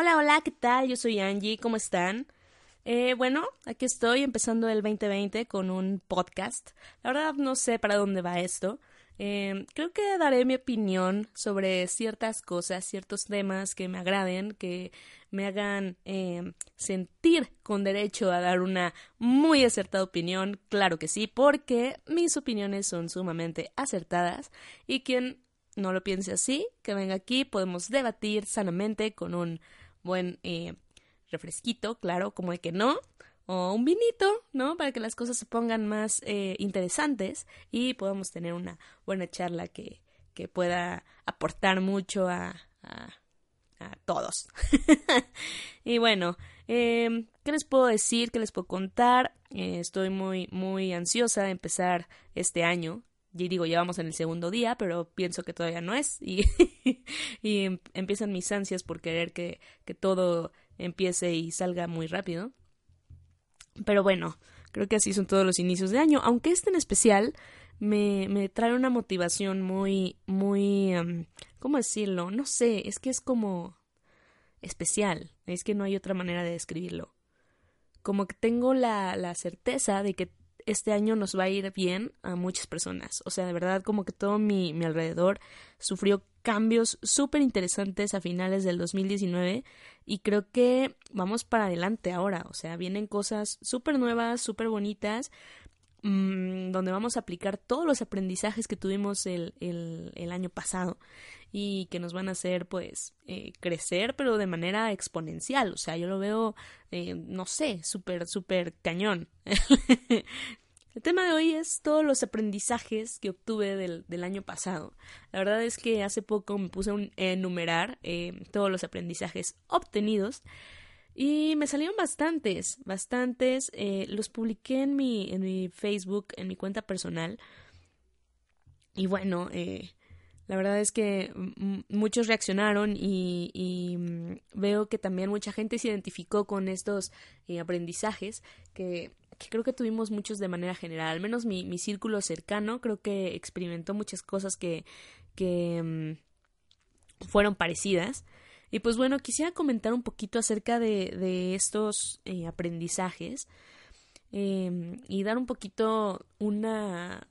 Hola, hola, ¿qué tal? Yo soy Angie, ¿cómo están? Eh, bueno, aquí estoy empezando el 2020 con un podcast. La verdad no sé para dónde va esto. Eh, creo que daré mi opinión sobre ciertas cosas, ciertos temas que me agraden, que me hagan eh, sentir con derecho a dar una muy acertada opinión. Claro que sí, porque mis opiniones son sumamente acertadas y quien no lo piense así, que venga aquí, podemos debatir sanamente con un buen eh, refresquito, claro, como de que no, o un vinito, ¿no? Para que las cosas se pongan más eh, interesantes y podamos tener una buena charla que, que pueda aportar mucho a, a, todos. y bueno, eh, ¿qué les puedo decir? ¿Qué les puedo contar? Eh, estoy muy, muy ansiosa de empezar este año y digo, ya vamos en el segundo día, pero pienso que todavía no es. Y, y em, empiezan mis ansias por querer que, que todo empiece y salga muy rápido. Pero bueno, creo que así son todos los inicios de año. Aunque este en especial me, me trae una motivación muy, muy, em, ¿cómo decirlo? No sé, es que es como especial. Es que no hay otra manera de describirlo. Como que tengo la, la certeza de que este año nos va a ir bien a muchas personas. O sea, de verdad, como que todo mi, mi alrededor sufrió cambios súper interesantes a finales del 2019 y creo que vamos para adelante ahora. O sea, vienen cosas súper nuevas, súper bonitas, mmm, donde vamos a aplicar todos los aprendizajes que tuvimos el, el, el año pasado y que nos van a hacer pues eh, crecer pero de manera exponencial o sea yo lo veo eh, no sé súper súper cañón el tema de hoy es todos los aprendizajes que obtuve del, del, año pasado la verdad es que hace poco me puse a enumerar eh, todos los aprendizajes obtenidos y me salieron bastantes, bastantes. Eh, los publiqué en mi, en mi Facebook, en mi cuenta personal. Y bueno, eh, la verdad es que muchos reaccionaron y, mm, veo que también mucha gente se identificó con estos eh, aprendizajes que, que, creo que tuvimos muchos de manera general. Al menos mi, mi círculo cercano creo que experimentó muchas cosas que, que um, fueron parecidas. Y pues bueno, quisiera comentar un poquito acerca de, de estos eh, aprendizajes eh, y dar un poquito una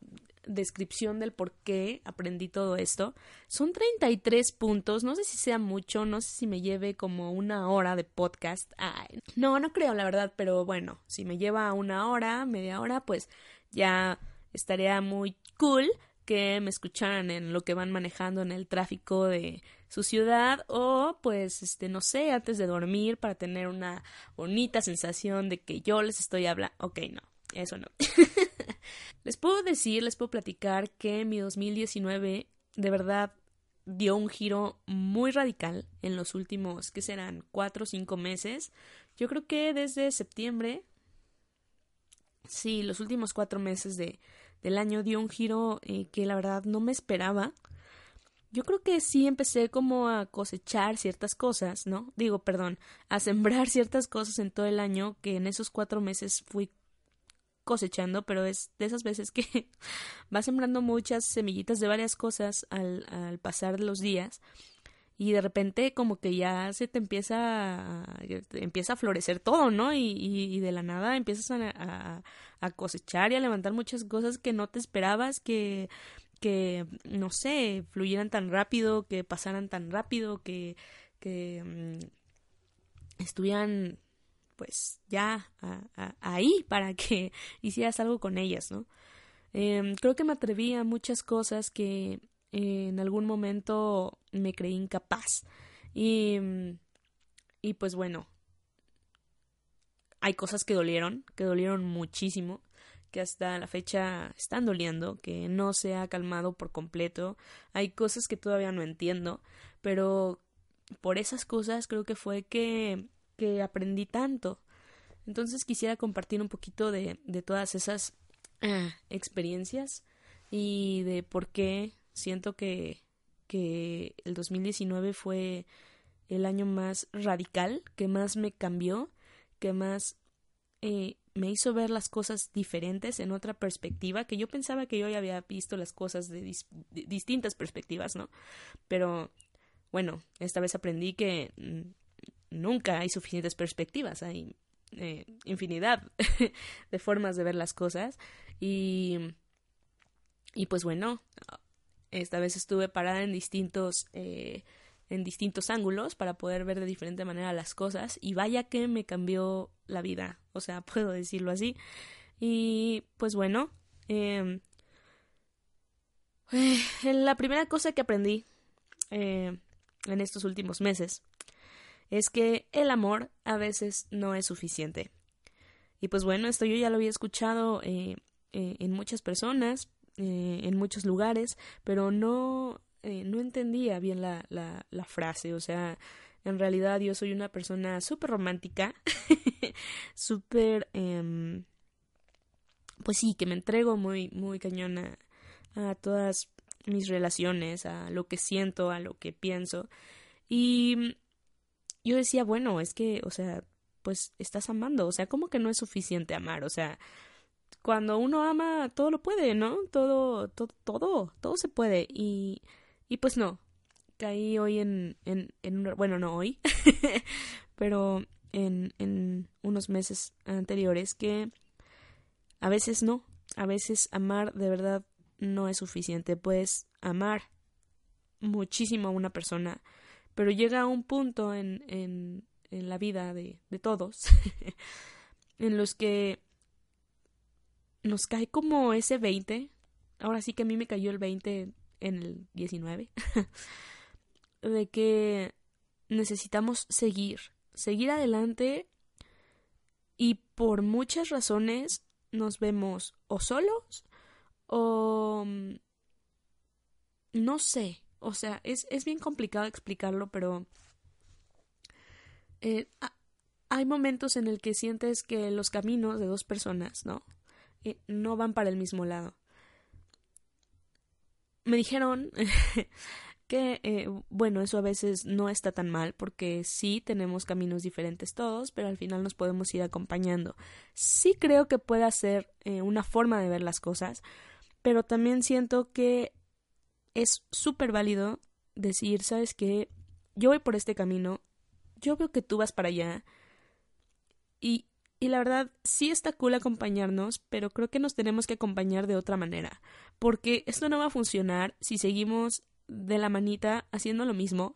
descripción del por qué aprendí todo esto. Son 33 puntos, no sé si sea mucho, no sé si me lleve como una hora de podcast. Ay, no, no creo la verdad, pero bueno, si me lleva una hora, media hora, pues ya estaría muy cool que me escucharan en lo que van manejando en el tráfico de su ciudad o pues este no sé antes de dormir para tener una bonita sensación de que yo les estoy hablando ok no eso no Les puedo decir, les puedo platicar que mi 2019 de verdad dio un giro muy radical en los últimos, que serán? Cuatro o cinco meses. Yo creo que desde septiembre, sí, los últimos cuatro meses de, del año dio un giro eh, que la verdad no me esperaba. Yo creo que sí empecé como a cosechar ciertas cosas, ¿no? Digo, perdón, a sembrar ciertas cosas en todo el año que en esos cuatro meses fui cosechando, pero es de esas veces que vas sembrando muchas semillitas de varias cosas al, al pasar los días y de repente como que ya se te empieza a, empieza a florecer todo, ¿no? Y, y, y de la nada empiezas a, cosechar y a levantar muchas cosas que no te esperabas que que no sé fluyeran tan rápido que pasaran tan rápido que que mmm, estuvieran pues ya a, ahí para que hicieras algo con ellas, ¿no? Eh, creo que me atreví a muchas cosas que eh, en algún momento me creí incapaz. Y, y pues bueno, hay cosas que dolieron, que dolieron muchísimo, que hasta la fecha están doliendo, que no se ha calmado por completo. Hay cosas que todavía no entiendo, pero por esas cosas creo que fue que, que aprendí tanto. Entonces quisiera compartir un poquito de, de todas esas ah, experiencias y de por qué siento que, que el 2019 fue el año más radical, que más me cambió, que más eh, me hizo ver las cosas diferentes en otra perspectiva, que yo pensaba que yo ya había visto las cosas de, distintas perspectivas, ¿no? Pero bueno, esta vez aprendí que nunca hay suficientes perspectivas, hay eh, infinidad de formas de ver las cosas y, y pues bueno, esta vez estuve parada en distintos... Eh, en distintos ángulos para poder ver de diferente manera las cosas y vaya que me cambió la vida, o sea, puedo decirlo así. Y pues bueno, eh, la primera cosa que aprendí eh, en estos últimos meses es que el amor a veces no es suficiente. Y pues bueno, esto yo ya lo había escuchado eh, eh, en muchas personas, eh, en muchos lugares, pero no, no entendía bien la, la, frase. O sea, en realidad yo soy una persona súper romántica, súper... Em, pues sí, que me entrego muy, muy cañona a todas mis relaciones, a lo que siento, a lo que pienso. Y yo decía, bueno, es que, o sea, pues estás amando, o sea, ¿cómo que no es suficiente amar? O sea, cuando uno ama, todo lo puede, ¿no? Todo, todo, todo, todo se puede. Y, y pues no, caí hoy en, en, en bueno, no hoy, pero en, en unos meses anteriores que a veces no, a veces amar de verdad no es suficiente. Puedes amar muchísimo a una persona, pero llega un punto en, en, en la vida de, de todos en los que nos cae como ese 20. Ahora sí que a mí me cayó el 20 en el 19. de que necesitamos seguir, seguir adelante y por muchas razones nos vemos o solos o mm, no sé, o sea, es, es bien complicado explicarlo, pero eh, hay momentos en el que sientes que los caminos de dos personas, ¿no? Eh, no van para el mismo lado. Me dijeron que, eh, bueno, eso a veces no está tan mal porque sí tenemos caminos diferentes todos, pero al final nos podemos ir acompañando. Sí creo que puede ser una forma de ver las cosas, pero también siento que es súper válido decir, sabes que yo voy por este camino, yo veo que tú vas para allá y, y la verdad sí está cool acompañarnos, pero creo que nos tenemos que acompañar de otra manera, porque esto no va a funcionar si seguimos de la manita haciendo lo mismo,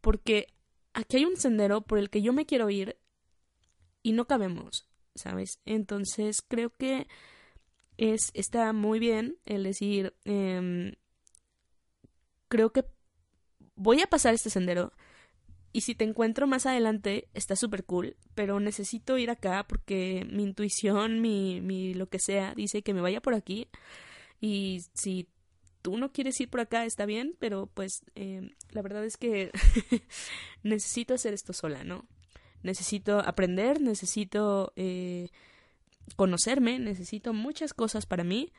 porque aquí hay un sendero por el que yo me quiero ir y no cabemos, ¿sabes? Entonces creo que es está muy bien el decir eh, creo que voy a pasar este sendero y si te encuentro más adelante está súper cool, pero necesito ir acá porque mi intuición, mi, mi lo que sea, dice que me vaya por aquí y si tú no quieres ir por acá está bien, pero pues eh, la verdad es que necesito hacer esto sola, ¿no? Necesito aprender, necesito eh, conocerme, necesito muchas cosas para mí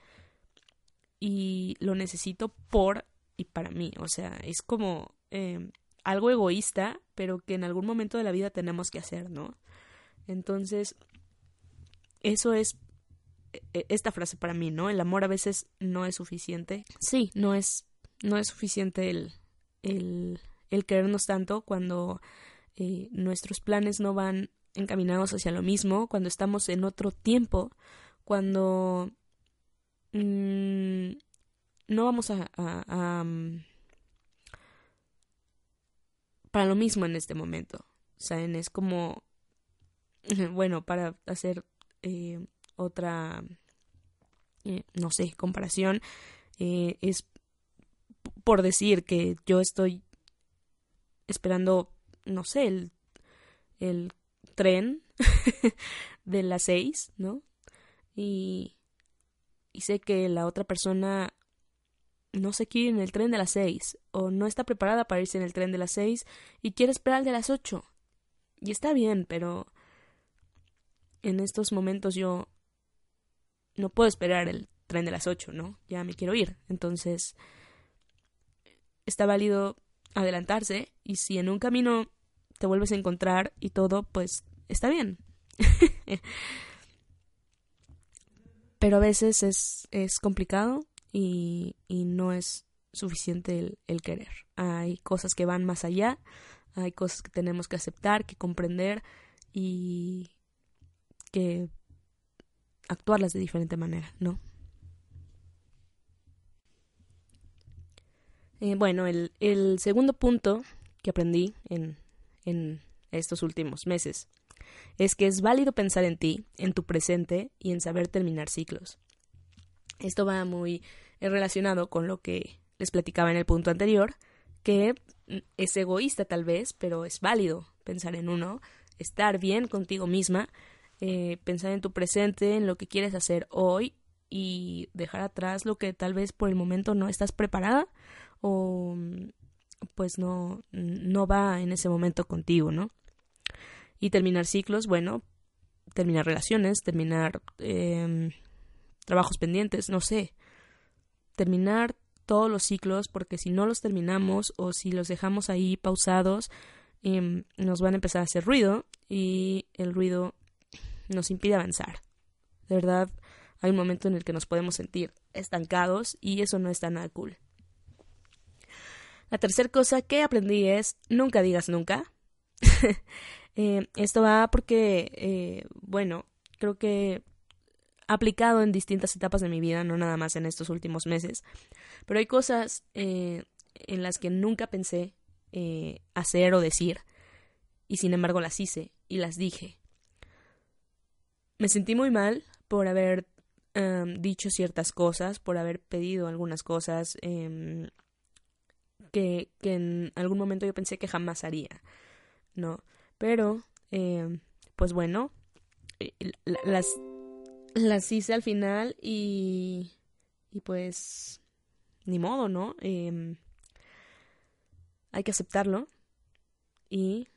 y lo necesito por y para mí. O sea, es como eh, algo egoísta, pero que en algún momento de la vida tenemos que hacer, ¿no? Entonces, eso es e, esta frase para mí, ¿no? El amor a veces no es suficiente. Sí, no es, no es suficiente el, el, el querernos tanto cuando eh, nuestros planes no van encaminados hacia lo mismo, cuando estamos en otro tiempo, cuando mmm, no vamos a, mm, para lo mismo en este momento. ¿Saben? Es como, bueno, para hacer eh, otra, eh, no sé, comparación, eh, es por decir que yo estoy esperando, no sé, el, el tren de las seis, ¿no? Y, y sé que la otra persona no se quiere ir en el tren de las seis o no está preparada para irse en el tren de las seis y quiere esperar el de las ocho. Y está bien, pero en estos momentos yo no puedo esperar el tren de las ocho, ¿no? Ya me quiero ir. Entonces, está válido adelantarse y si en un camino te vuelves a encontrar y todo, pues está bien. Pero a veces es, es complicado y, no es suficiente el, querer. Hay cosas que van más allá, hay cosas que tenemos que aceptar, que comprender y que actuarlas de diferente manera, ¿no? Eh, bueno, el, el, segundo punto que aprendí en, en estos últimos meses es que es válido pensar en ti, en tu presente y en saber terminar ciclos. Esto va muy relacionado con lo que les platicaba en el punto anterior, que es egoísta tal vez, pero es válido pensar en uno, estar bien contigo misma, eh, pensar en tu presente, en lo que quieres hacer hoy y dejar atrás lo que tal vez por el momento no estás preparada o pues no, no va en ese momento contigo, ¿no? Y terminar ciclos, bueno, terminar relaciones, terminar eh, trabajos pendientes, no sé. Terminar todos los ciclos porque si no los terminamos o si los dejamos ahí pausados, eh, nos van a empezar a hacer ruido y el ruido nos impide avanzar. De verdad, hay un momento en el que nos podemos sentir estancados y eso no está nada cool. La tercera cosa que aprendí es nunca digas nunca. eh, esto va porque, eh, bueno, creo que aplicado en distintas etapas de mi vida, no nada más en estos últimos meses, pero hay cosas eh, en las que nunca pensé eh, hacer o decir y sin embargo las hice y las dije. Me sentí muy mal por haber dicho ciertas cosas, por haber pedido algunas cosas eh, que, que, en algún momento yo pensé que jamás haría, ¿no? Pero, eh, pues bueno, eh, las, las hice al final y, y pues, ni modo, ¿no? Eh, hay que aceptarlo y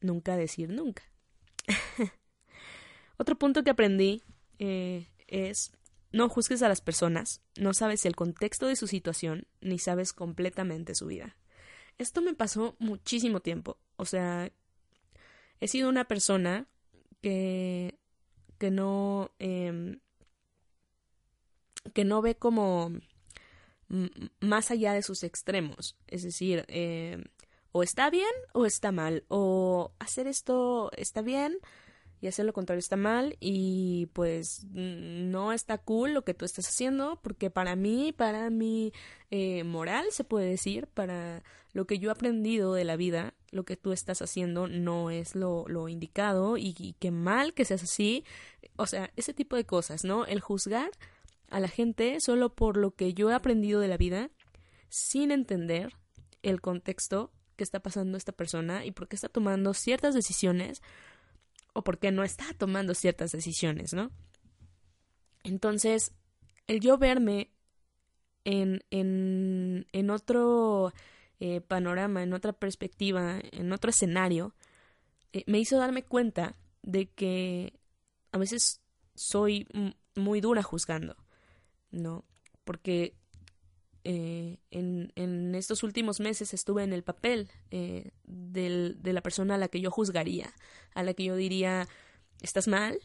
nunca decir nunca. Otro punto que aprendí eh, es no juzgues a las personas, no sabes el contexto de su situación, ni sabes completamente su vida. Esto me pasó muchísimo tiempo. O sea, he sido una persona que, que no, eh, que no ve como más allá de sus extremos. Es decir, eh, o está bien o está mal, o hacer esto está bien y hacer lo contrario está mal y pues no está cool lo que tú estás haciendo porque para mí, para mi eh, moral se puede decir, para lo que yo he aprendido de la vida, lo que tú estás haciendo no es lo, lo indicado y, y qué mal que seas así, o sea, ese tipo de cosas, ¿no? El juzgar a la gente solo por lo que yo he aprendido de la vida sin entender el contexto que está pasando esta persona y por qué está tomando ciertas decisiones o por qué no está tomando ciertas decisiones, ¿no? Entonces, el yo verme en, en, otro eh, panorama, en otra perspectiva, en otro escenario, eh, me hizo darme cuenta de que a veces soy muy dura juzgando, ¿no? Porque eh, en, estos últimos meses estuve en el papel eh, de la persona a la que yo juzgaría, a la que yo diría, estás mal,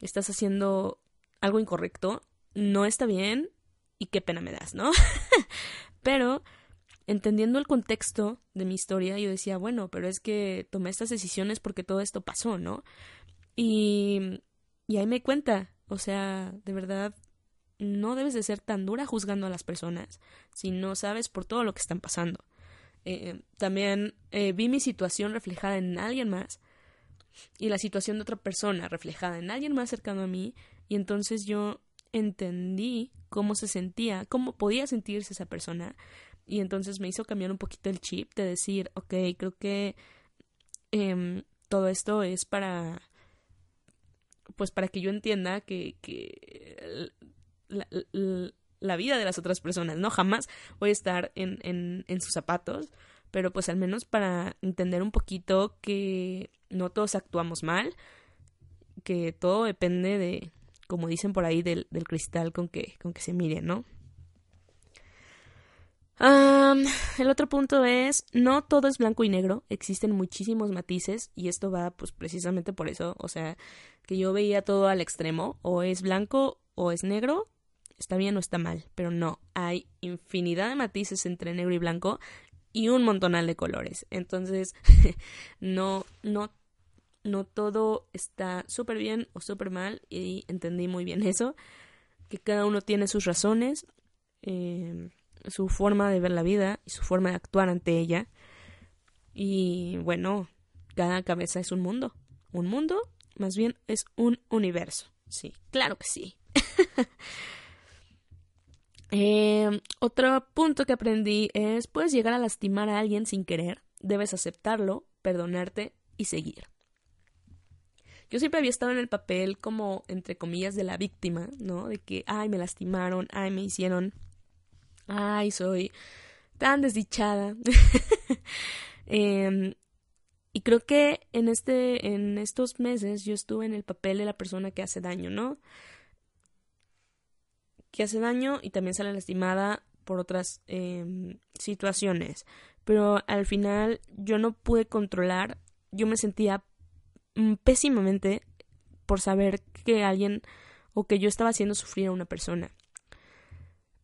estás haciendo algo incorrecto, no está bien y qué pena me das, ¿no? pero entendiendo el contexto de mi historia, yo decía, bueno, pero es que tomé estas decisiones porque todo esto pasó, ¿no? Y, y ahí me cuenta, o sea, de verdad no debes de ser tan dura juzgando a las personas si no sabes por todo lo que están pasando. Eh, también eh, vi mi situación reflejada en alguien más y la situación de otra persona reflejada en alguien más cercano a mí y entonces yo entendí cómo se sentía, cómo podía sentirse esa persona y entonces me hizo cambiar un poquito el chip de decir, ok, creo que eh, todo esto es para pues para que yo entienda que, que la, vida de las otras personas, ¿no? Jamás voy a estar en, en, en sus zapatos, pero pues al menos para entender un poquito que no todos actuamos mal, que todo depende de, como dicen por ahí, del, del cristal con que, con que se mire, ¿no? el otro punto es, no todo es blanco y negro, existen muchísimos matices y esto va pues precisamente por eso, o sea, que yo veía todo al extremo, o es blanco o es negro, está bien o está mal, pero no, hay infinidad de matices entre negro y blanco y un montonal de colores. Entonces, no, no, no todo está súper bien o súper mal y entendí muy bien eso, que cada uno tiene sus razones. Eh, su forma de ver la vida y su forma de actuar ante ella. Y bueno, cada cabeza es un mundo. Un mundo, más bien, es un universo. Sí, claro que sí. Em, otro punto que aprendí es, puedes llegar a lastimar a alguien sin querer, debes aceptarlo, perdonarte y seguir. Yo siempre había estado en el papel como, entre comillas, de la víctima, ¿no? De que, ay, me lastimaron, ay, me hicieron ay, soy tan desdichada. Em, y creo que en este, en estos meses yo estuve en el papel de la persona que hace daño, ¿no? Que hace daño y también sale lastimada por otras em, situaciones. Pero al final yo no pude controlar, yo me sentía mm, pésimamente por saber que alguien o que yo estaba haciendo sufrir a una persona.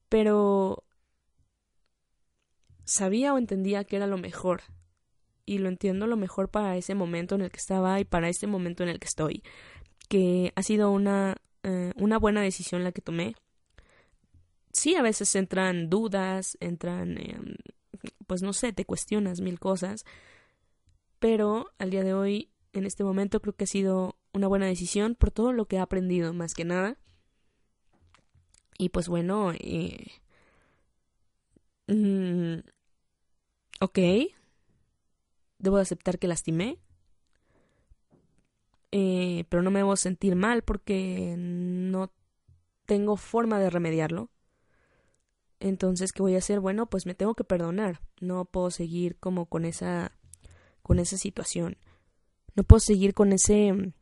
Pero sabía o entendía que era lo mejor. Y lo entiendo lo mejor para ese momento en el que estaba y para este momento en el que estoy. Que ha sido una, eh, una buena decisión la que tomé. Sí, a veces entran dudas, entran, em, pues no sé, te cuestionas mil cosas. Pero al día de hoy, en este momento, creo que ha sido una buena decisión por todo lo que he aprendido, más que nada. Y pues bueno, eh, mm, ok, debo aceptar que lastimé, eh, pero no me debo sentir mal porque no tengo forma de remediarlo. Entonces, ¿qué voy a hacer? Bueno, pues me tengo que perdonar. No puedo seguir como con esa con esa situación. No puedo seguir con ese mm,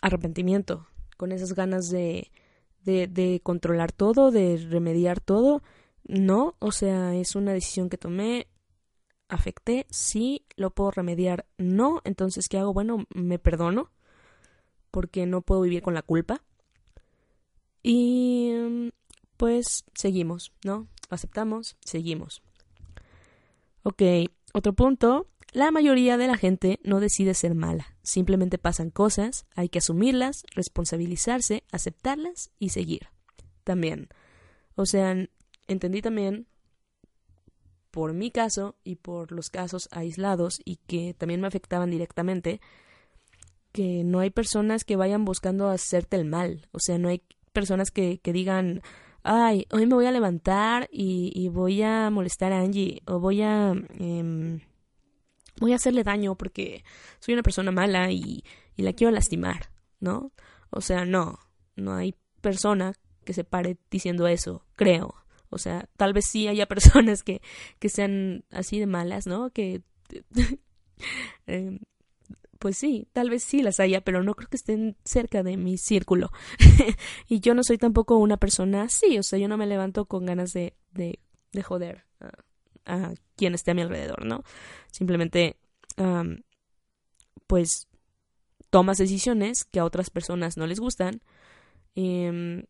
arrepentimiento, con esas ganas de, de, de controlar todo, de remediar todo. No, o sea, es una decisión que tomé, afecté, sí, lo puedo remediar, no, entonces, ¿qué hago? Bueno, me perdono, porque no puedo vivir con la culpa. Y pues seguimos, ¿no? Aceptamos, seguimos. Ok, otro punto. La mayoría de la gente no decide ser mala, simplemente pasan cosas, hay que asumirlas, responsabilizarse, aceptarlas y seguir. También. O sea, entendí también por mi caso y por los casos aislados y que también me afectaban directamente, que no hay personas que vayan buscando hacerte el mal. O sea, no hay personas que, que digan, ay, hoy me voy a levantar y, y voy a molestar a Angie o voy a... Em, voy a hacerle daño porque soy una persona mala y, y la quiero lastimar, ¿no? O sea, no, no hay persona que se pare diciendo eso, creo. O sea, tal vez sí haya personas que, que sean así de malas, ¿no? Que... Em, pues sí, tal vez sí las haya, pero no creo que estén cerca de mi círculo. y yo no soy tampoco una persona así, o sea, yo no me levanto con ganas de, de, de joder a, quien esté a mi alrededor, ¿no? Simplemente, pues, tomas decisiones que a otras personas no les gustan. Eh,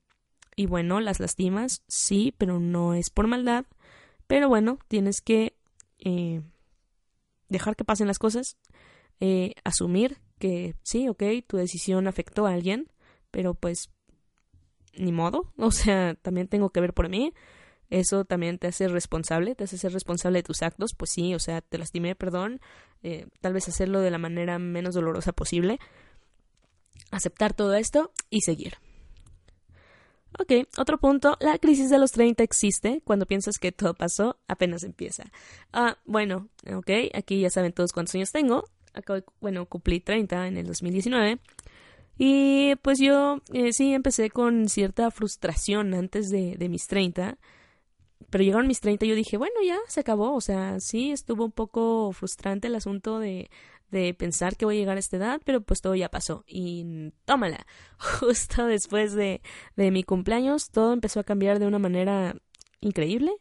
y bueno, las lastimas, sí, pero no es por maldad. Pero bueno, tienes que eh, dejar que pasen las cosas, eh, asumir que sí, ok, tu decisión afectó a alguien, pero pues ni modo, o sea, también tengo que ver por mí. Eso también te hace responsable, te hace ser responsable de tus actos, pues sí, o sea, te lastimé, perdón, eh, tal vez hacerlo de la manera menos dolorosa posible, aceptar todo esto y seguir. Ok, otro punto, la crisis de los 30 existe cuando piensas que todo pasó, apenas empieza. Ah, bueno, ok, aquí ya saben todos cuántos años tengo. Acabo, bueno, cumplí 30 en el 2019. Y pues yo eh, sí empecé con cierta frustración antes de, de mis 30, pero llegaron mis 30 y yo dije, bueno, ya se acabó, o sea, sí estuvo un poco frustrante el asunto de, de pensar que voy a llegar a esta edad, pero pues todo ya pasó. Y tómala. Justo después de, de mi cumpleaños, todo empezó a cambiar de una manera increíble.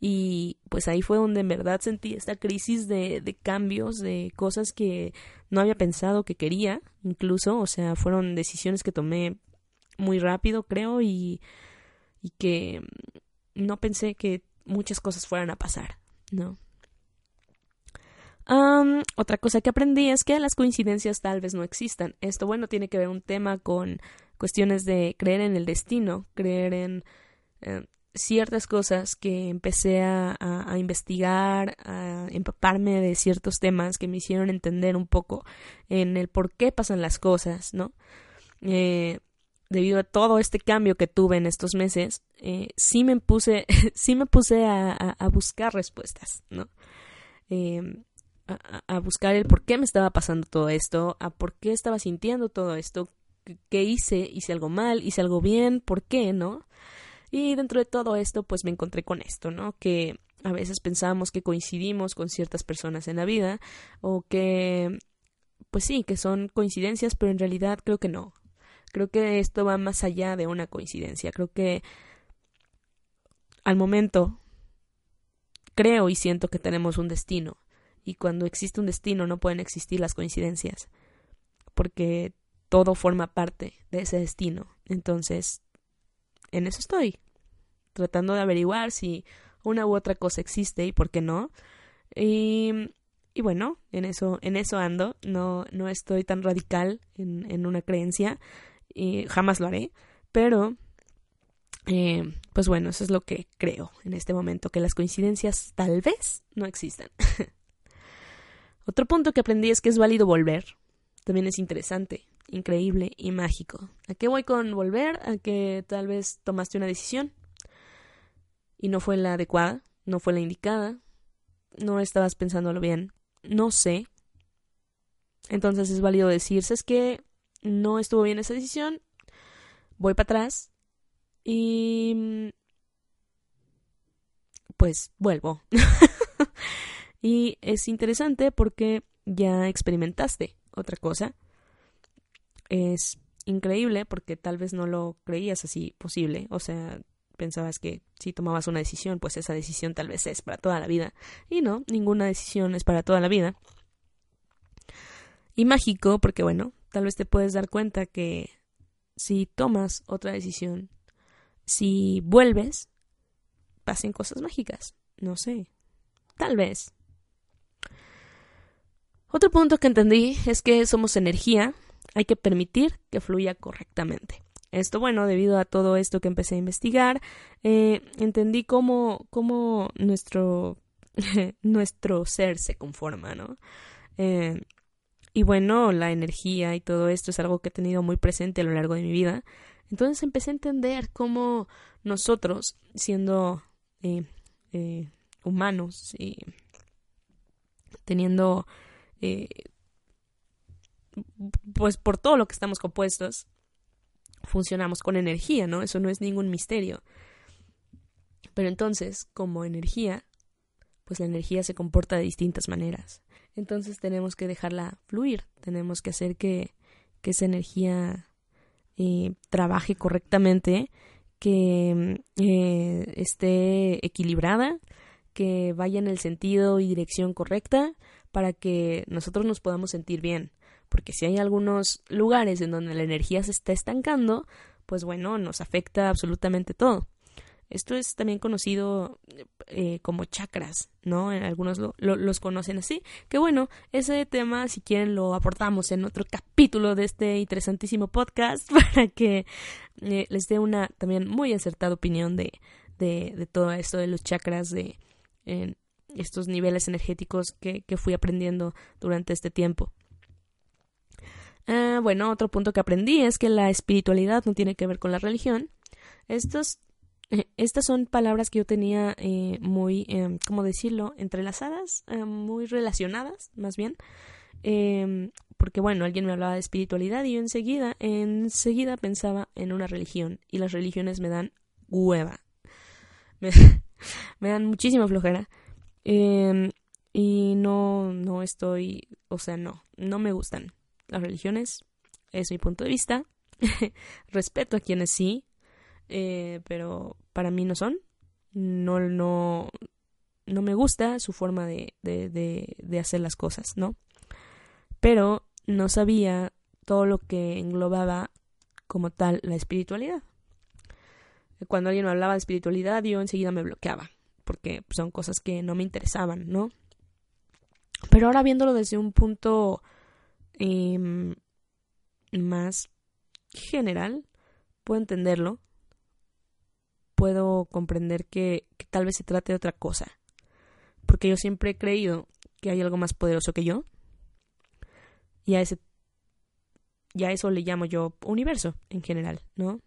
Y pues ahí fue donde en verdad sentí esta crisis de, de cambios, de cosas que no había pensado que quería, incluso. O sea, fueron decisiones que tomé muy rápido, creo, y, y que no pensé que muchas cosas fueran a pasar, ¿no? otra cosa que aprendí es que las coincidencias tal vez no existan. Esto, bueno, tiene que ver un tema con cuestiones de creer en el destino, creer en eh, ciertas cosas que empecé a, a, investigar, a empaparme de ciertos temas que me hicieron entender un poco en el por qué pasan las cosas, ¿no? Eh, debido a todo este cambio que tuve en estos meses, eh, sí me puse, sí me puse a, a buscar respuestas, ¿no? Eh, a, buscar el por qué me estaba pasando todo esto, a por qué estaba sintiendo todo esto, qué hice, hice algo mal, hice algo bien, por qué, ¿no? Y dentro de todo esto, pues me encontré con esto, ¿no? Que a veces pensamos que coincidimos con ciertas personas en la vida o que, pues sí, que son coincidencias, pero en realidad creo que no. Creo que esto va más allá de una coincidencia. Creo que al momento creo y siento que tenemos un destino y cuando existe un destino no pueden existir las coincidencias, porque todo forma parte de ese destino. Entonces, en eso estoy, tratando de averiguar si una u otra cosa existe y por qué no. Y, y bueno, en eso, en eso ando. No, no estoy tan radical en, en una creencia. Y jamás lo haré. Pero, eh, pues bueno, eso es lo que creo en este momento, que las coincidencias tal vez no existan. Otro punto que aprendí es que es válido volver. También es interesante, increíble y mágico. ¿A qué voy con volver? A que tal vez tomaste una decisión y no fue la adecuada, no fue la indicada, no estabas pensándolo bien, no sé. Entonces es válido decirse es que no estuvo bien esa decisión, voy para atrás y pues vuelvo. Y es interesante porque ya experimentaste otra cosa. Es increíble porque tal vez no lo creías así posible. O sea, pensabas que si tomabas una decisión, pues esa decisión tal vez es para toda la vida. Y no, ninguna decisión es para toda la vida. Y mágico porque, bueno, tal vez te puedes dar cuenta que si tomas otra decisión, si vuelves, pasen cosas mágicas. No sé. Tal vez. Otro punto que entendí es que somos energía, hay que permitir que fluya correctamente. Esto, bueno, debido a todo esto que empecé a investigar, eh, entendí cómo, cómo nuestro, nuestro ser se conforma, ¿no? Eh, y bueno, la energía y todo esto es algo que he tenido muy presente a lo largo de mi vida. Entonces empecé a entender cómo nosotros, siendo eh, humanos y teniendo pues por todo lo que estamos compuestos, funcionamos con energía, ¿no? Eso no es ningún misterio. Pero entonces, como energía, pues la energía se comporta de distintas maneras. Entonces tenemos que dejarla fluir, tenemos que hacer que, que esa energía eh, trabaje correctamente, que eh, esté equilibrada, que vaya en el sentido y dirección correcta para que nosotros nos podamos sentir bien. Porque si hay algunos lugares en donde la energía se está estancando, pues bueno, nos afecta absolutamente todo. Esto es también conocido eh, como chakras, ¿no? Algunos lo, los conocen así. Que bueno, ese tema, si quieren, lo aportamos en otro capítulo de este interesantísimo podcast para que eh, les dé una también muy acertada opinión de, de, de todo esto de los chakras, de estos niveles energéticos que, fui aprendiendo durante este tiempo. Ah, bueno, otro punto que aprendí es que la espiritualidad no tiene que ver con la religión. Estos, eh, estas son palabras que yo tenía eh, muy, eh, ¿cómo decirlo?, entrelazadas, muy relacionadas, más bien. Em, porque bueno, alguien me hablaba de espiritualidad y yo enseguida, enseguida pensaba en una religión y las religiones me dan hueva. Me, dan muchísima flojera. Em, y no, no estoy, o sea, no, no me gustan las religiones, es mi punto de vista. Respeto a quienes sí, eh, pero para mí no son. No, no, no me gusta su forma de, de, de, hacer las cosas, ¿no? Pero no sabía todo lo que englobaba como tal la espiritualidad. Cuando alguien me hablaba de espiritualidad, yo enseguida me bloqueaba, porque son cosas que no me interesaban, ¿no? Pero ahora viéndolo desde un punto em, más general, puedo entenderlo. Puedo comprender que, tal vez se trate de otra cosa. Porque yo siempre he creído que hay algo más poderoso que yo. Y a ese. Eso le llamo yo universo en general, ¿no?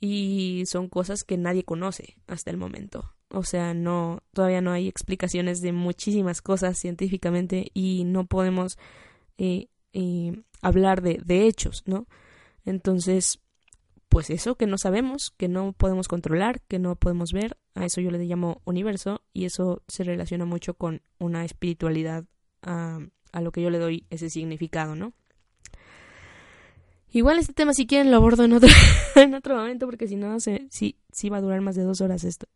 Y son cosas que nadie conoce hasta el momento. O sea, no, todavía no hay explicaciones de muchísimas cosas científicamente y no podemos eh, eh, hablar de, de hechos, ¿no? Entonces, pues eso que no sabemos, que no podemos controlar, que no podemos ver, a eso yo le llamo universo y eso se relaciona mucho con una espiritualidad a, a lo que yo le doy ese significado, ¿no? Igual este tema si quieren lo abordo en otro, en otro momento porque si no, sí, sí va a durar más de dos horas esto.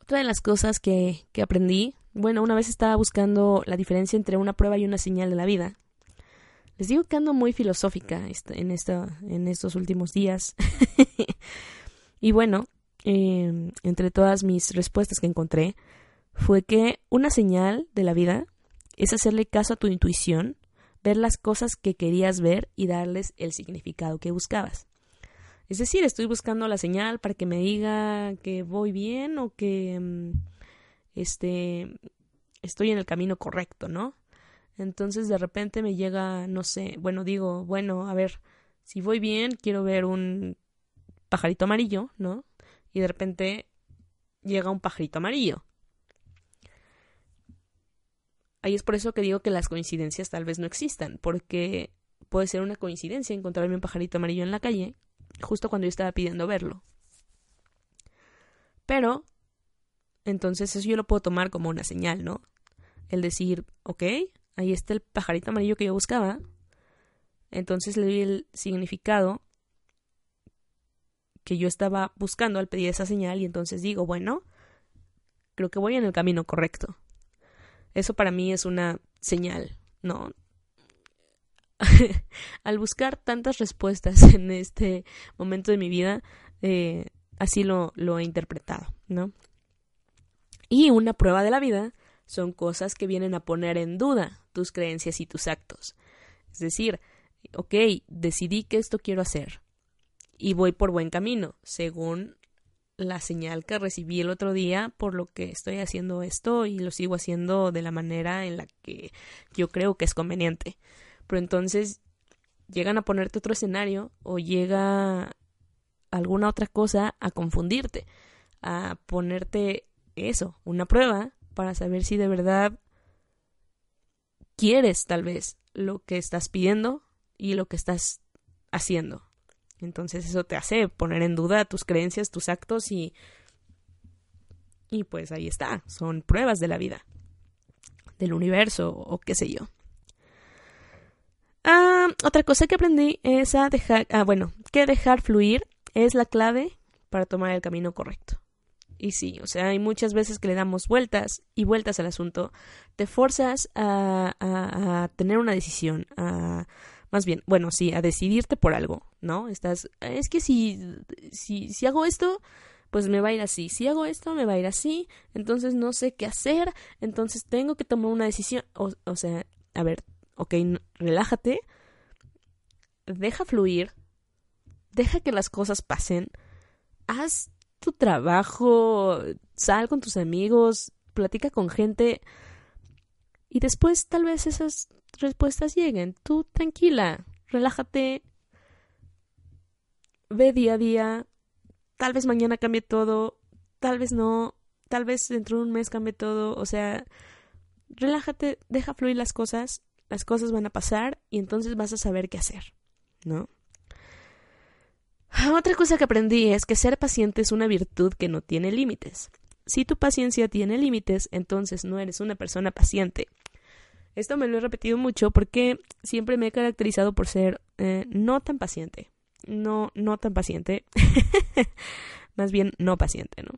Otra de las cosas que, que aprendí, bueno, una vez estaba buscando la diferencia entre una prueba y una señal de la vida les digo que ando muy filosófica en, esta, en estos últimos días. y bueno, em, entre todas mis respuestas que encontré, fue que una señal de la vida es hacerle caso a tu intuición, ver las cosas que querías ver y darles el significado que buscabas. Es decir, estoy buscando la señal para que me diga que voy bien o que em, este estoy en el camino correcto, ¿no? Entonces de repente me llega, no sé, bueno, digo, bueno, a ver, si voy bien, quiero ver un pajarito amarillo, ¿no? Y de repente llega un pajarito amarillo. Ahí es por eso que digo que las coincidencias tal vez no existan, porque puede ser una coincidencia encontrarme un pajarito amarillo en la calle, justo cuando yo estaba pidiendo verlo. Pero, entonces eso yo lo puedo tomar como una señal, ¿no? El decir, ok, ahí está el pajarito amarillo que yo buscaba. Entonces le doy el significado que yo estaba buscando al pedir esa señal y entonces digo, bueno, creo que voy en el camino correcto. Eso para mí es una señal, ¿no? al buscar tantas respuestas en este momento de mi vida, eh, así lo, lo he interpretado, ¿no? Y una prueba de la vida son cosas que vienen a poner en duda tus creencias y tus actos. Es decir, ok, decidí que esto quiero hacer y voy por buen camino, según la señal que recibí el otro día, por lo que estoy haciendo esto y lo sigo haciendo de la manera en la que yo creo que es conveniente. Pero entonces llegan a ponerte otro escenario o llega alguna otra cosa a confundirte, a ponerte eso, una prueba para saber si de verdad quieres tal vez lo que estás pidiendo y lo que estás haciendo. Entonces eso te hace poner en duda tus creencias, tus actos y y pues ahí está, son pruebas de la vida, del universo o qué sé yo. Ah, otra cosa que aprendí es a dejar, ah, bueno, que dejar fluir es la clave para tomar el camino correcto. Y sí, o sea, hay muchas veces que le damos vueltas y vueltas al asunto. Te forzas a, a, tener una decisión, a más bien, bueno, sí, a decidirte por algo, ¿no? Estás, es que si, si, si hago esto, pues me va a ir así. Si hago esto, me va a ir así. Entonces no sé qué hacer. Entonces tengo que tomar una decisión. O, o sea, a ver, ok, relájate. Deja fluir. Deja que las cosas pasen. Haz tu trabajo, sal con tus amigos, platica con gente y después tal vez esas respuestas lleguen. Tú tranquila, relájate, ve día a día, tal vez mañana cambie todo, tal vez no, tal vez dentro de un mes cambie todo, o sea, relájate, deja fluir las cosas, las cosas van a pasar y entonces vas a saber qué hacer, ¿no? Otra cosa que aprendí es que ser paciente es una virtud que no tiene límites. Si tu paciencia tiene límites, entonces no eres una persona paciente. Esto me lo he repetido mucho porque siempre me he caracterizado por ser eh, no tan paciente. No, no tan paciente. Más bien no paciente, ¿no?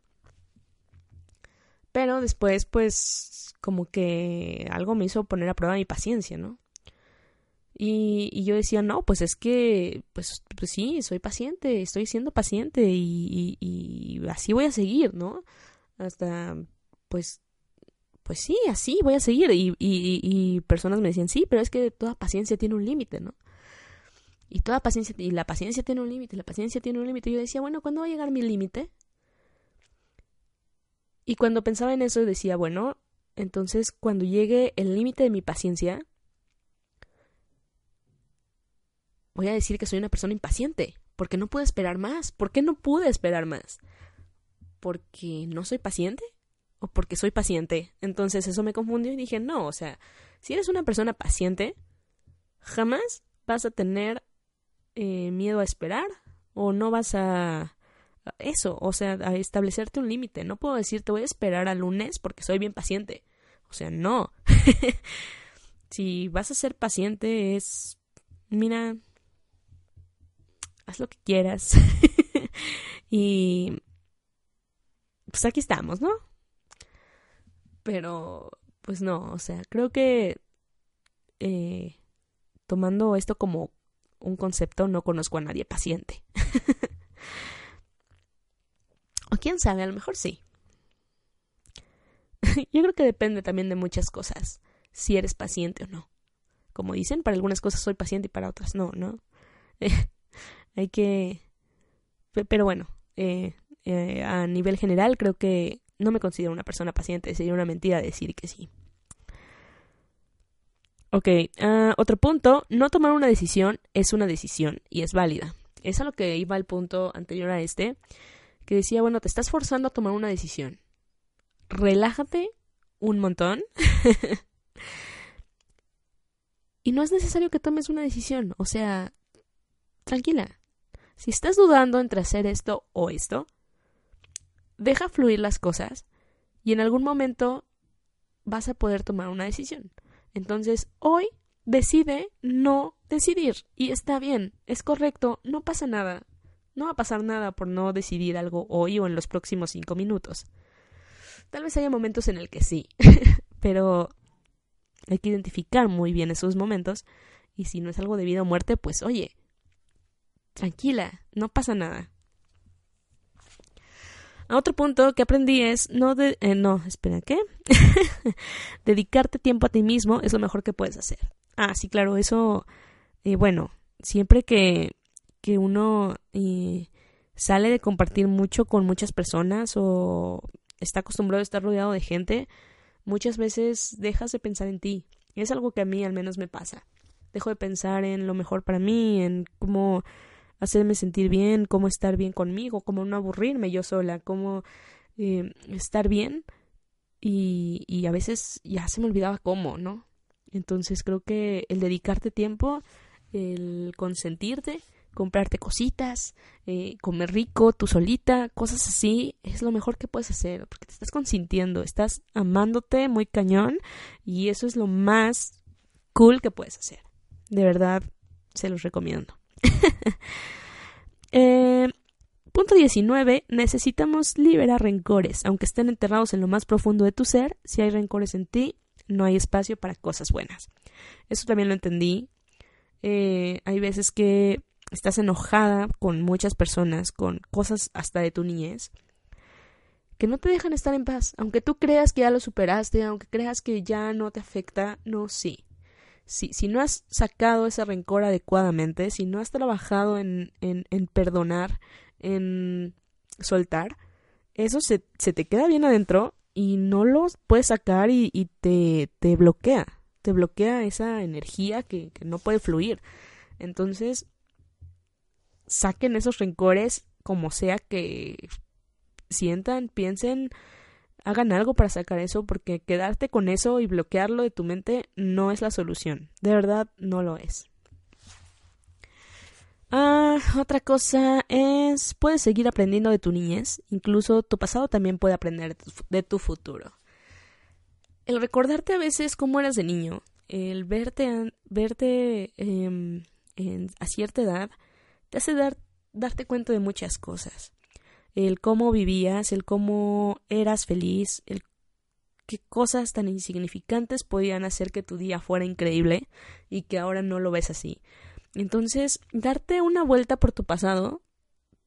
Pero después, pues, como que algo me hizo poner a prueba mi paciencia, ¿no? Y, yo decía, no, pues es que, pues, pues sí, soy paciente, estoy siendo paciente y, y, así voy a seguir, ¿no? Hasta, pues, pues sí, así voy a seguir. Y, y, y personas me decían, sí, pero es que toda paciencia tiene un límite, ¿no? Y toda paciencia, y la paciencia tiene un límite, la paciencia tiene un límite. Y yo decía, bueno, ¿cuándo va a llegar mi límite? Y cuando pensaba en eso decía, bueno, entonces cuando llegue el límite de mi paciencia, voy a decir que soy una persona impaciente, porque no puedo esperar más. ¿Por qué no pude esperar más? ¿Porque no soy paciente? ¿O porque soy paciente? Entonces eso me confundió y dije, no, o sea, si eres una persona paciente, jamás vas a tener eh, miedo a esperar o no vas a eso, o sea, a establecerte un límite. No puedo decir te voy a esperar al lunes porque soy bien paciente. O sea, no. si vas a ser paciente es, mira, haz lo que quieras. y pues aquí estamos, ¿no? Pero, pues no, o sea, creo que eh, tomando esto como un concepto, no conozco a nadie paciente. o quién sabe, a lo mejor sí. Yo creo que depende también de muchas cosas, si eres paciente o no. Como dicen, para algunas cosas soy paciente y para otras no, ¿no? Hay que... Pero bueno, eh, eh, a nivel general creo que no me considero una persona paciente, sería una mentira decir que sí. Ok, uh, otro punto, no tomar una decisión es una decisión y es válida. Es a lo que iba el punto anterior a este, que decía, bueno, te estás forzando a tomar una decisión. Relájate un montón. y no es necesario que tomes una decisión, o sea, tranquila. Si estás dudando entre hacer esto o esto, deja fluir las cosas y en algún momento vas a poder tomar una decisión. Entonces, hoy decide no decidir y está bien, es correcto, no pasa nada. No va a pasar nada por no decidir algo hoy o en los próximos cinco minutos. Tal vez haya momentos en el que sí, pero hay que identificar muy bien esos momentos y si no es algo de vida o muerte, pues oye, tranquila, no pasa nada. A otro punto que aprendí es no de, eh, no, espera, ¿qué? Dedicarte tiempo a ti mismo es lo mejor que puedes hacer. Ah, sí, claro, eso, eh, bueno, siempre que, que uno eh, sale de compartir mucho con muchas personas o está acostumbrado a estar rodeado de gente, muchas veces dejas de pensar en ti. Es algo que a mí al menos me pasa. Dejo de pensar en lo mejor para mí, en cómo hacerme sentir bien, cómo estar bien conmigo, cómo no aburrirme yo sola, cómo eh, estar bien y, y a veces ya se me olvidaba cómo, ¿no? Entonces creo que el dedicarte tiempo, el consentirte, comprarte cositas, eh, comer rico, tú solita, cosas así, es lo mejor que puedes hacer, porque te estás consintiendo, estás amándote muy cañón y eso es lo más cool que puedes hacer. De verdad, se los recomiendo. Eh, punto 19. Necesitamos liberar rencores. Aunque estén enterrados en lo más profundo de tu ser, si hay rencores en ti, no hay espacio para cosas buenas. Eso también lo entendí. Eh, hay veces que estás enojada con muchas personas, con cosas hasta de tu niñez, que no te dejan estar en paz. Aunque tú creas que ya lo superaste, aunque creas que ya no te afecta, no, sí si, si no has sacado ese rencor adecuadamente, si no has trabajado en, en, en perdonar, en soltar, eso se, se, te queda bien adentro y no lo puedes sacar y, y te, te, bloquea, te bloquea esa energía que, que no puede fluir. Entonces, saquen esos rencores como sea que sientan, piensen, hagan algo para sacar eso, porque quedarte con eso y bloquearlo de tu mente no es la solución. De verdad, no lo es. Ah, otra cosa es, puedes seguir aprendiendo de tu niñez, incluso tu pasado también puede aprender de tu futuro. El recordarte a veces cómo eras de niño, el verte, verte em, a cierta edad, te hace dar, darte cuenta de muchas cosas. El cómo vivías, el cómo eras feliz, el qué cosas tan insignificantes podían hacer que tu día fuera increíble y que ahora no lo ves así. Entonces, darte una vuelta por tu pasado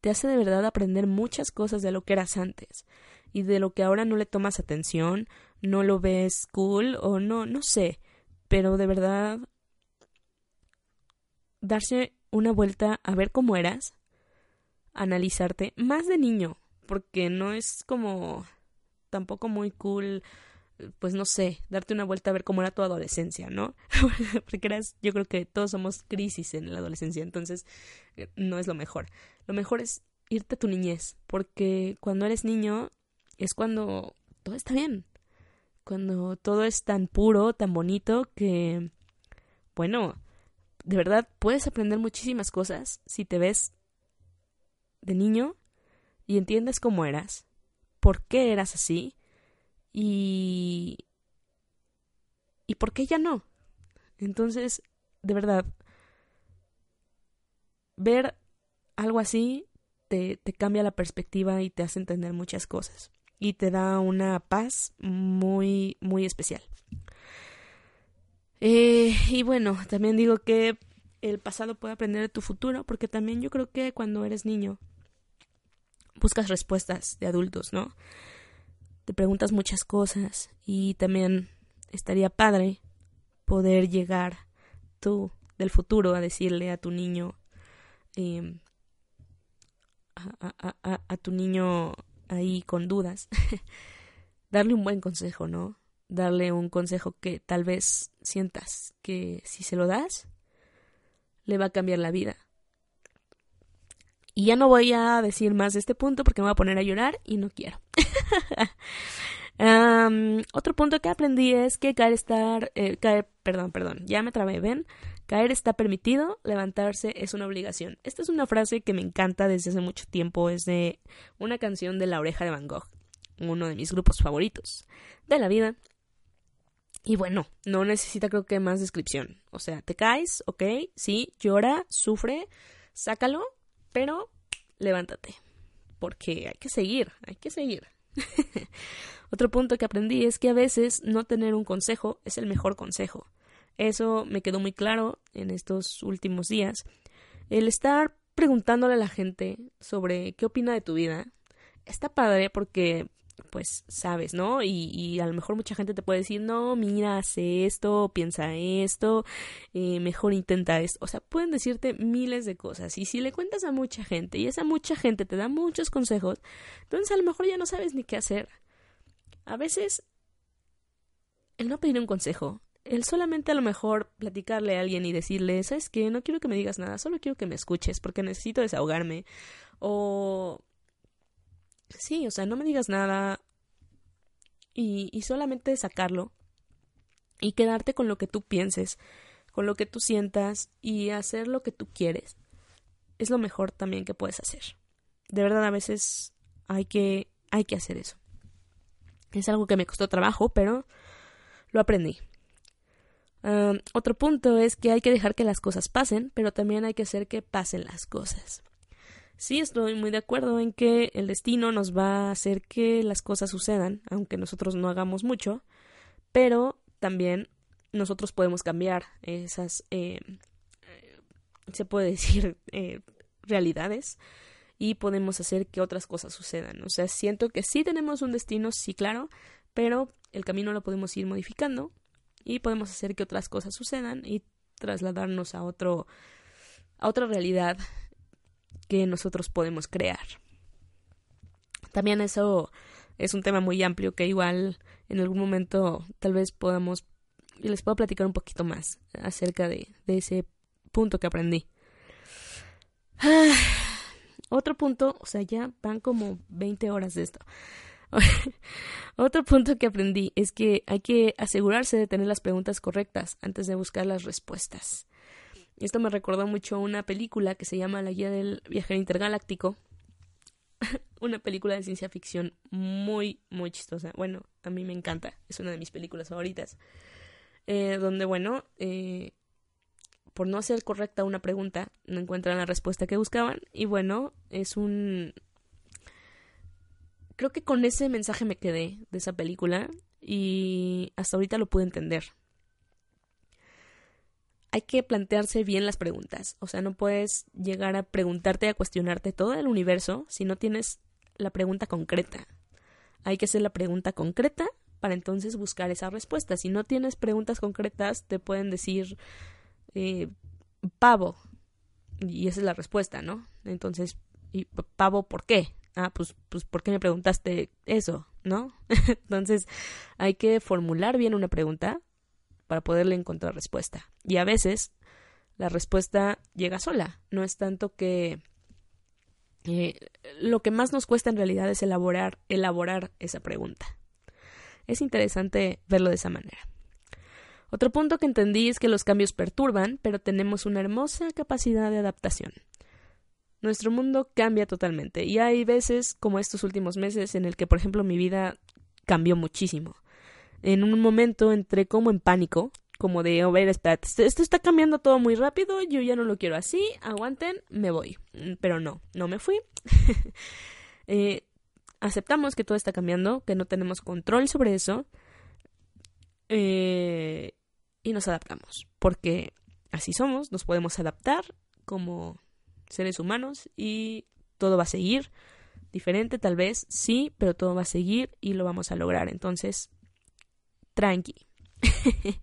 te hace de verdad aprender muchas cosas de lo que eras antes y de lo que ahora no le tomas atención, no lo ves cool o no, no sé, pero de verdad darse una vuelta a ver cómo eras, analizarte más de niño, porque no es como tampoco muy cool pues no sé, darte una vuelta a ver cómo era tu adolescencia, ¿no? Porque eras, yo creo que todos somos crisis en la adolescencia, entonces eh, no es lo mejor. Lo mejor es irte a tu niñez, porque cuando eres niño es cuando todo está bien, cuando todo es tan puro, tan bonito que, bueno, de verdad puedes aprender muchísimas cosas si te ves de niño y entiendes cómo eras, por qué eras así y... ¿Y por qué ya no? Entonces, de verdad, ver algo así te, te cambia la perspectiva y te hace entender muchas cosas. Y te da una paz muy, muy especial. Eh, y bueno, también digo que el pasado puede aprender de tu futuro, porque también yo creo que cuando eres niño buscas respuestas de adultos, ¿no? te preguntas muchas cosas y también estaría padre poder llegar tú del futuro a decirle a tu niño em, a, tu niño ahí con dudas darle un buen consejo no darle un consejo que tal vez sientas que si se lo das le va a cambiar la vida y ya no voy a decir más de este punto porque me voy a poner a llorar y no quiero. otro punto que aprendí es que caer estar, eh, caer, perdón, perdón, ya me trabé, ven, caer está permitido, levantarse es una obligación. Esta es una frase que me encanta desde hace mucho tiempo, es de una canción de La Oreja de Van Gogh, uno de mis grupos favoritos de la vida. Y bueno, no necesita creo que más descripción. O sea, te caes, ok, sí, llora, sufre, sácalo, pero levántate, porque hay que seguir, hay que seguir. Otro punto que aprendí es que a veces no tener un consejo es el mejor consejo. Eso me quedó muy claro en estos últimos días. El estar preguntándole a la gente sobre qué opina de tu vida está padre porque pues sabes, ¿no? Y, a lo mejor mucha gente te puede decir, no, mira, hace esto, piensa esto, eh, mejor intenta esto. O sea, pueden decirte miles de cosas. Y si le cuentas a mucha gente y esa mucha gente te da muchos consejos, entonces a lo mejor ya no sabes ni qué hacer. A veces, el no pedir un consejo, el solamente a lo mejor platicarle a alguien y decirle, ¿sabes qué? No quiero que me digas nada, solo quiero que me escuches porque necesito desahogarme. O Sí, o sea, no me digas nada y, y solamente sacarlo y quedarte con lo que tú pienses, con lo que tú sientas y hacer lo que tú quieres. Es lo mejor también que puedes hacer. De verdad, a veces hay que, hay que hacer eso. Es algo que me costó trabajo, pero lo aprendí. otro punto es que hay que dejar que las cosas pasen, pero también hay que hacer que pasen las cosas. Sí, estoy muy de acuerdo en que el destino nos va a hacer que las cosas sucedan, aunque nosotros no hagamos mucho, pero también nosotros podemos cambiar esas, eh, se puede decir, eh, realidades y podemos hacer que otras cosas sucedan. O sea, siento que sí tenemos un destino, sí, claro, pero el camino lo podemos ir modificando y podemos hacer que otras cosas sucedan y trasladarnos a otro a otra realidad que nosotros podemos crear. También eso es un tema muy amplio que igual en algún momento tal vez podamos y les puedo platicar un poquito más acerca de, ese punto que aprendí. otro punto, o sea, ya van como 20 horas de esto. Otro punto que aprendí es que hay que asegurarse de tener las preguntas correctas antes de buscar las respuestas. Esto me recordó mucho una película que se llama La Guía del Viajero Intergaláctico. una película de ciencia ficción muy, muy chistosa. Bueno, a mí me encanta. Es una de mis películas favoritas. Eh, donde, bueno, eh, por no hacer correcta una pregunta, no encuentran la respuesta que buscaban. Y bueno, es un... Creo que con ese mensaje me quedé de esa película y hasta ahorita lo pude entender. Hay que plantearse bien las preguntas. O sea, no puedes llegar a preguntarte, a cuestionarte todo el universo si no tienes la pregunta concreta. Hay que hacer la pregunta concreta para entonces buscar esa respuesta. Si no tienes preguntas concretas, te pueden decir eh, pavo. Y esa es la respuesta, ¿no? Entonces, ¿y pavo por qué? Ah, pues, pues, ¿por qué me preguntaste eso? ¿No? Entonces, hay que formular bien una pregunta para poderle encontrar respuesta. Y a veces, la respuesta llega sola. No es tanto que eh, lo que más nos cuesta en realidad es elaborar, elaborar esa pregunta. Es interesante verlo de esa manera. Otro punto que entendí es que los cambios perturban, pero tenemos una hermosa capacidad de adaptación. Nuestro mundo cambia totalmente y hay veces, como estos últimos meses, en el que, por ejemplo, mi vida cambió muchísimo. En un momento entré como en pánico, como de, oh, ver, esto está cambiando todo muy rápido, yo ya no lo quiero así, aguanten, me voy. Mm, pero no, no me fui. eh, aceptamos que todo está cambiando, que no tenemos control sobre eso. Eh, y nos adaptamos, porque así somos, nos podemos adaptar como seres humanos y todo va a seguir diferente tal vez, sí, pero todo va a seguir y lo vamos a lograr. Entonces, tranqui.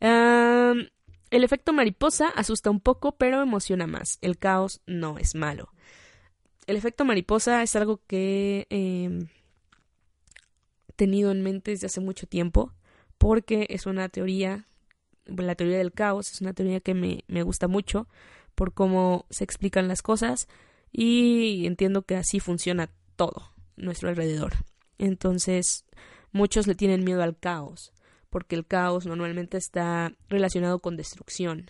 el efecto mariposa asusta un poco, pero emociona más. El caos no es malo. El efecto mariposa es algo que he tenido en mente desde hace mucho tiempo porque es una teoría, la teoría del caos es una teoría que me, me gusta mucho por cómo se explican las cosas y entiendo que así funciona todo nuestro alrededor. Entonces, muchos le tienen miedo al caos, porque el caos normalmente está relacionado con destrucción.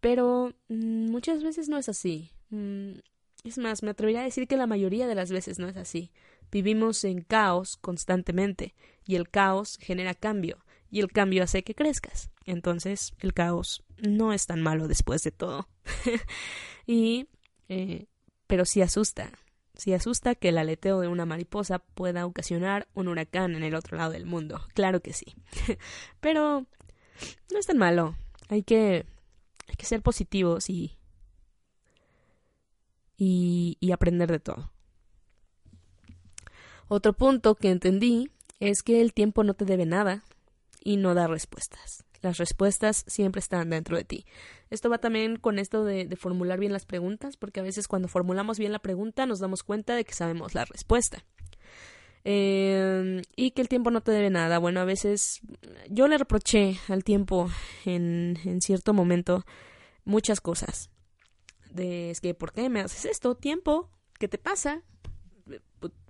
Pero mm, muchas veces no es así. Mm, es más, me atrevería a decir que la mayoría de las veces no es así. Vivimos en caos constantemente y el caos genera cambio y el cambio hace que crezcas. Entonces el caos no es tan malo después de todo. y eh, pero sí asusta. Sí asusta que el aleteo de una mariposa pueda ocasionar un huracán en el otro lado del mundo. Claro que sí. pero no es tan malo. Hay que, hay que ser positivos y, y, y aprender de todo. Otro punto que entendí es que el tiempo no te debe nada y no da respuestas. Las respuestas siempre están dentro de ti. Esto va también con esto de, formular bien las preguntas, porque a veces cuando formulamos bien la pregunta nos damos cuenta de que sabemos la respuesta. Em, y que el tiempo no te debe nada. Bueno, a veces yo le reproché al tiempo en, cierto momento muchas cosas. Es que, ¿por qué me haces esto? Tiempo, ¿qué te pasa?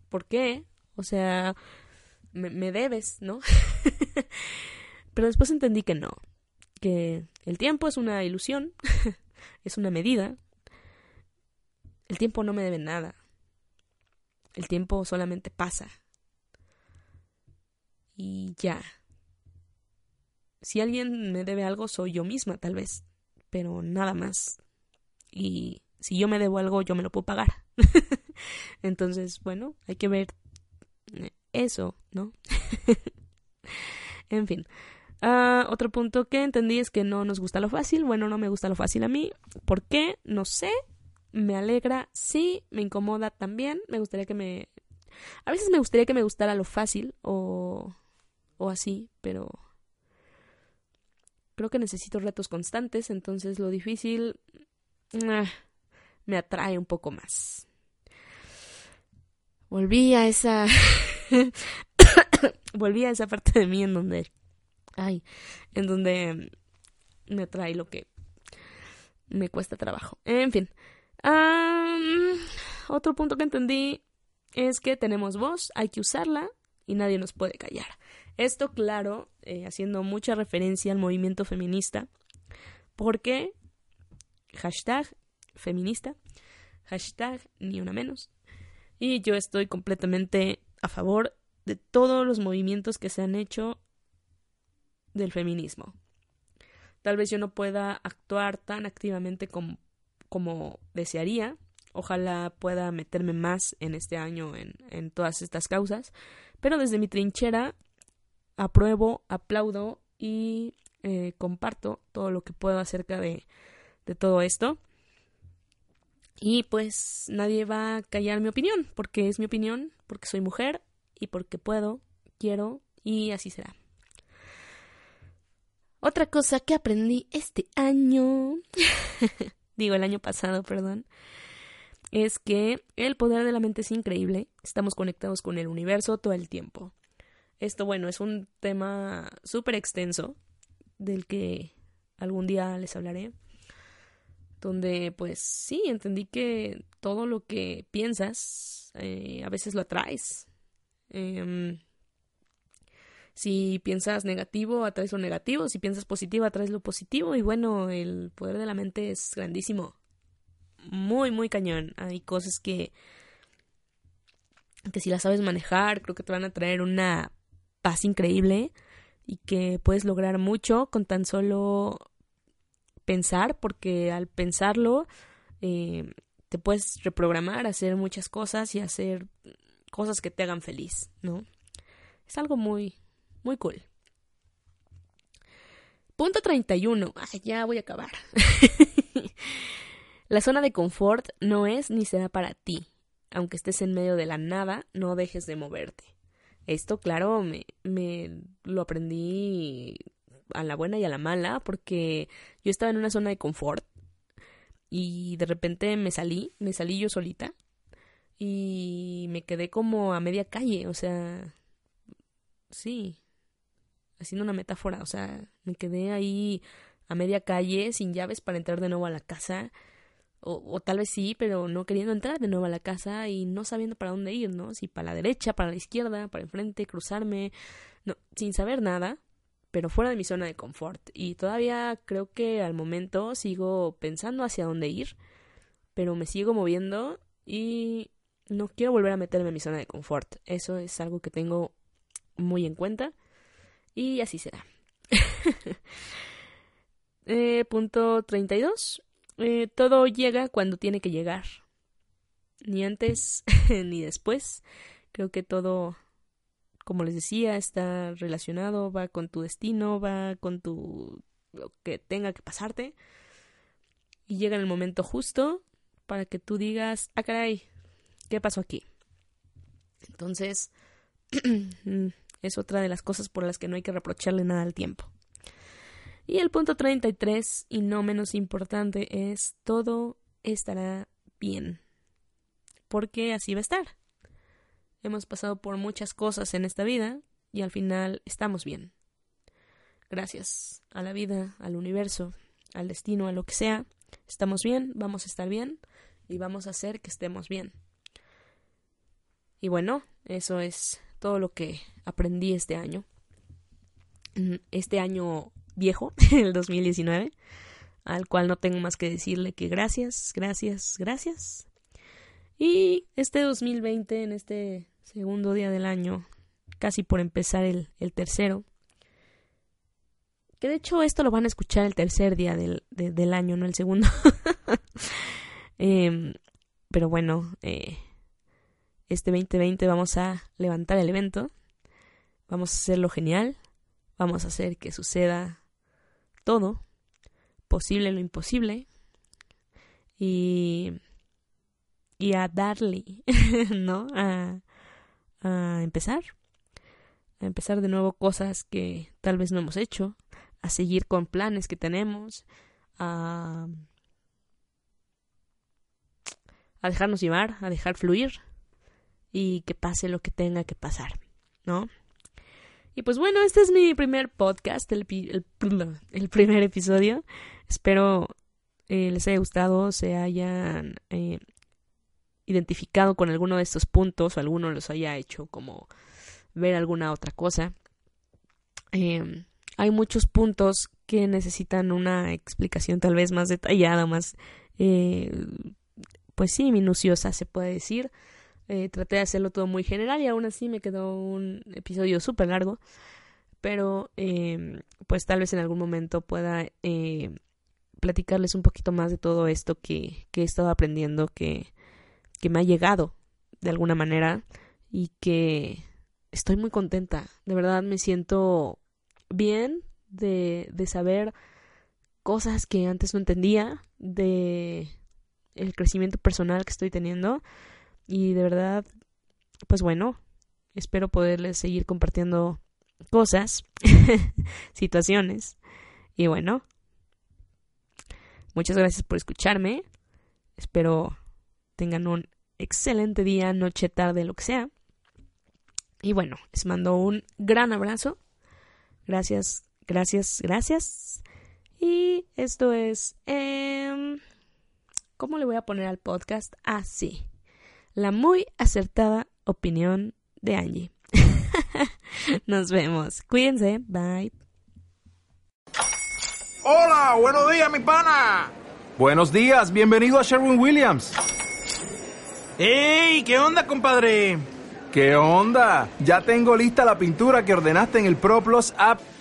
¿Por qué? O sea, me, debes, ¿no? Pero después entendí que no, que el tiempo es una ilusión, es una medida. El tiempo no me debe nada. El tiempo solamente pasa. Y ya. Si alguien me debe algo, soy yo misma, tal vez. Pero nada más. Y si yo me debo algo, yo me lo puedo pagar. Entonces, bueno, hay que ver eso, ¿no? en fin. Ah, otro punto que entendí es que no nos gusta lo fácil. Bueno, no me gusta lo fácil a mí. ¿Por qué? No sé. Me alegra, sí. Me incomoda también. Me gustaría que me... A veces me gustaría que me gustara lo fácil o... o así, pero... Creo que necesito retos constantes, entonces lo difícil... Ah, me atrae un poco más. Volví a esa volví a esa parte de mí en donde, ay, en donde me atrae lo que me cuesta trabajo. En fin, otro punto que entendí es que tenemos voz, hay que usarla y nadie nos puede callar. Esto, claro, eh, haciendo mucha referencia al movimiento feminista, porque hashtag feminista, hashtag ni una menos. Y yo estoy completamente a favor de todos los movimientos que se han hecho del feminismo. Tal vez yo no pueda actuar tan activamente como, como desearía. Ojalá pueda meterme más en este año en, en todas estas causas. Pero desde mi trinchera apruebo, aplaudo y eh, comparto todo lo que puedo acerca de, de todo esto. Y pues nadie va a callar mi opinión, porque es mi opinión, porque soy mujer y porque puedo, quiero y así será. Otra cosa que aprendí este año, digo el año pasado, perdón, es que el poder de la mente es increíble. Estamos conectados con el universo todo el tiempo. Esto, bueno, es un tema súper extenso del que algún día les hablaré. Donde, pues sí, entendí que todo lo que piensas eh, a veces lo atraes. Em, si piensas negativo, atraes lo negativo. Si piensas positivo, atraes lo positivo. Y bueno, el poder de la mente es grandísimo. Muy, muy cañón. Hay cosas que. que si las sabes manejar, creo que te van a traer una paz increíble. Y que puedes lograr mucho con tan solo pensar, porque al pensarlo. Eh, te puedes reprogramar, hacer muchas cosas y hacer cosas que te hagan feliz, ¿no? Es algo muy, muy cool. Punto 31. Ay, ya voy a acabar. la zona de confort no es ni será para ti. Aunque estés en medio de la nada, no dejes de moverte. Esto, claro, me, me lo aprendí a la buena y a la mala, porque yo estaba en una zona de confort y de repente me salí, me salí yo solita y me quedé como a media calle, o sea, sí, haciendo una metáfora, o sea, me quedé ahí a media calle sin llaves para entrar de nuevo a la casa. O, o, tal vez sí, pero no queriendo entrar de nuevo a la casa y no sabiendo para dónde ir, ¿no? Si para la derecha, para la izquierda, para enfrente, cruzarme, no, sin saber nada, pero fuera de mi zona de confort. Y todavía creo que al momento sigo pensando hacia dónde ir, pero me sigo moviendo y no quiero volver a meterme en mi zona de confort. Eso es algo que tengo muy en cuenta y así será. eh, punto 32. Eh, todo llega cuando tiene que llegar. Ni antes ni después. Creo que todo, como les decía, está relacionado, va con tu destino, va con tu lo que tenga que pasarte. Y llega en el momento justo para que tú digas, ah, caray, ¿qué pasó aquí? Entonces, Es otra de las cosas por las que no hay que reprocharle nada al tiempo. Y el punto 33, y no menos importante, es todo estará bien. Porque así va a estar. Hemos pasado por muchas cosas en esta vida y al final estamos bien. Gracias a la vida, al universo, al destino, a lo que sea, estamos bien, vamos a estar bien y vamos a hacer que estemos bien. Y bueno, eso es todo lo que aprendí este año. Mm, este año viejo, el 2019, al cual no tengo más que decirle que gracias, gracias, gracias. Y este 2020, en este segundo día del año, casi por empezar el, tercero, que de hecho esto lo van a escuchar el tercer día del, del año, no el segundo. Em, pero bueno, eh, este 2020 vamos a levantar el evento, vamos a hacerlo genial, vamos a hacer que suceda todo, posible lo imposible, y, y a darle, ¿no? A, a empezar, a empezar de nuevo cosas que tal vez no hemos hecho, a seguir con planes que tenemos, a, a dejarnos llevar, a dejar fluir y que pase lo que tenga que pasar, ¿no? Y pues bueno, este es mi primer podcast, el, el, primer episodio. Espero eh, les haya gustado, se hayan eh, identificado con alguno de estos puntos o alguno los haya hecho como ver alguna otra cosa. Em, hay muchos puntos que necesitan una explicación tal vez más detallada, más, eh, pues sí, minuciosa se puede decir. Eh, traté de hacerlo todo muy general y aún así me quedó un episodio súper largo. Pero em, pues tal vez en algún momento pueda eh, platicarles un poquito más de todo esto que, que he estado aprendiendo, que, que me ha llegado de alguna manera y que estoy muy contenta. De verdad me siento bien de, de saber cosas que antes no entendía, de el crecimiento personal que estoy teniendo y de verdad, pues bueno, espero poderles seguir compartiendo cosas, situaciones y bueno, muchas gracias por escucharme. Espero tengan un excelente día, noche, tarde, lo que sea. Y bueno, les mando un gran abrazo. Gracias, gracias, gracias. Y esto es... Eh, ¿Cómo le voy a poner al podcast? Así. La muy acertada opinión de Angie. Nos vemos. Cuídense. Bye. Hola, buenos días, mi pana. Buenos días, bienvenido a Sherwin Williams. ¡Ey! ¿Qué onda, compadre? ¿Qué onda? Ya tengo lista la pintura que ordenaste en el ProPlus app.